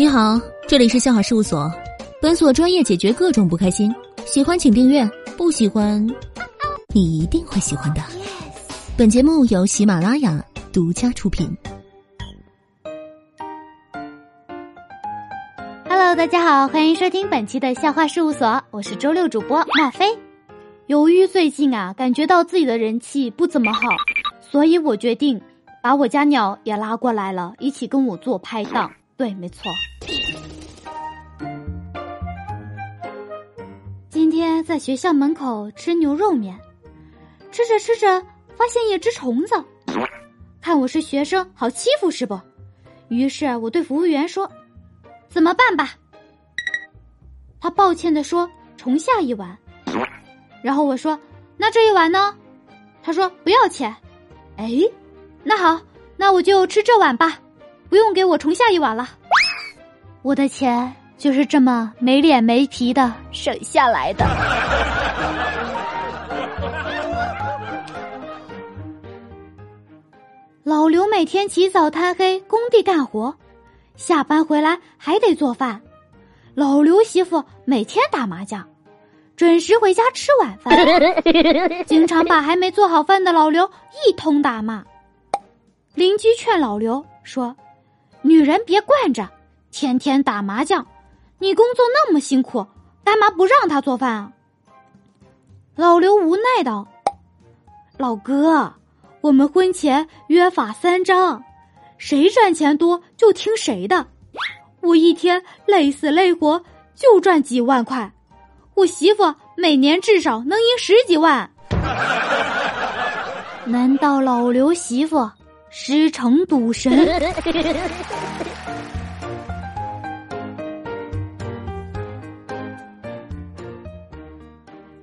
你好，这里是笑话事务所，本所专业解决各种不开心。喜欢请订阅，不喜欢，你一定会喜欢的。本节目由喜马拉雅独家出品。Hello，大家好，欢迎收听本期的笑话事务所，我是周六主播莫非。由于最近啊，感觉到自己的人气不怎么好，所以我决定把我家鸟也拉过来了，一起跟我做拍档。对，没错。今天在学校门口吃牛肉面，吃着吃着发现一只虫子，看我是学生，好欺负是不？于是我对服务员说：“怎么办吧？”他抱歉的说：“重下一碗。”然后我说：“那这一碗呢？”他说：“不要钱。”哎，那好，那我就吃这碗吧。不用给我重下一碗了，我的钱就是这么没脸没皮的省下来的。老刘每天起早贪黑工地干活，下班回来还得做饭。老刘媳妇每天打麻将，准时回家吃晚饭，经常把还没做好饭的老刘一通打骂。邻居劝老刘说。女人别惯着，天天打麻将，你工作那么辛苦，干嘛不让他做饭啊？老刘无奈道：“老哥，我们婚前约法三章，谁赚钱多就听谁的。我一天累死累活就赚几万块，我媳妇每年至少能赢十几万。难道老刘媳妇？”师承赌神，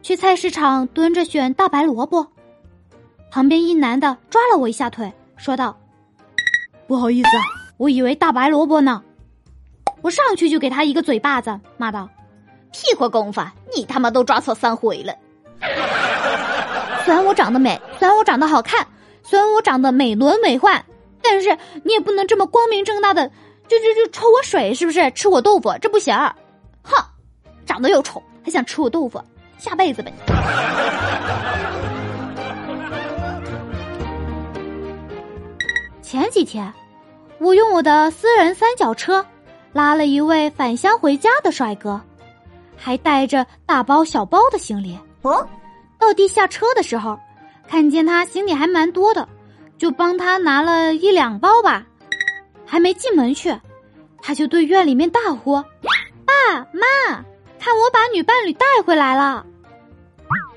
去菜市场蹲着选大白萝卜，旁边一男的抓了我一下腿，说道：“不好意思，我以为大白萝卜呢。”我上去就给他一个嘴巴子，骂道：“屁股功夫，你他妈都抓错三回了！虽然我长得美，虽然我长得好看。”虽然我长得美轮美奂，但是你也不能这么光明正大的就就就抽我水，是不是？吃我豆腐，这不行！哼，长得又丑，还想吃我豆腐，下辈子吧你！前几天，我用我的私人三角车拉了一位返乡回家的帅哥，还带着大包小包的行李。哦，到地下车的时候。看见他行李还蛮多的，就帮他拿了一两包吧。还没进门去，他就对院里面大呼：“爸妈，看我把女伴侣带回来了！”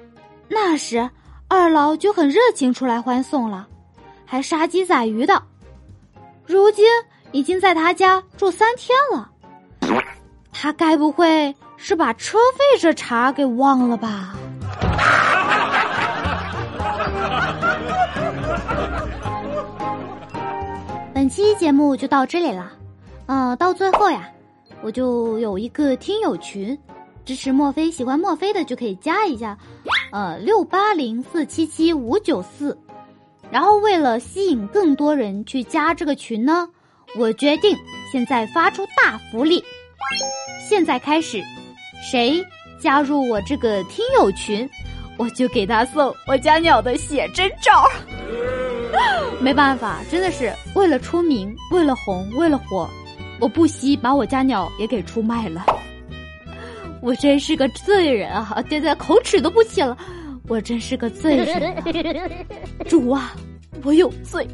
那时二老就很热情出来欢送了，还杀鸡宰鱼的。如今已经在他家住三天了，他该不会是把车费这茬给忘了吧？期节目就到这里了，呃，到最后呀，我就有一个听友群，支持墨菲、喜欢墨菲的就可以加一下，呃，六八零四七七五九四。然后为了吸引更多人去加这个群呢，我决定现在发出大福利，现在开始，谁加入我这个听友群，我就给他送我家鸟的写真照。没办法，真的是为了出名，为了红，为了火，我不惜把我家鸟也给出卖了。我真是个罪人啊！现在口齿都不清了，我真是个罪人。主啊，我有罪。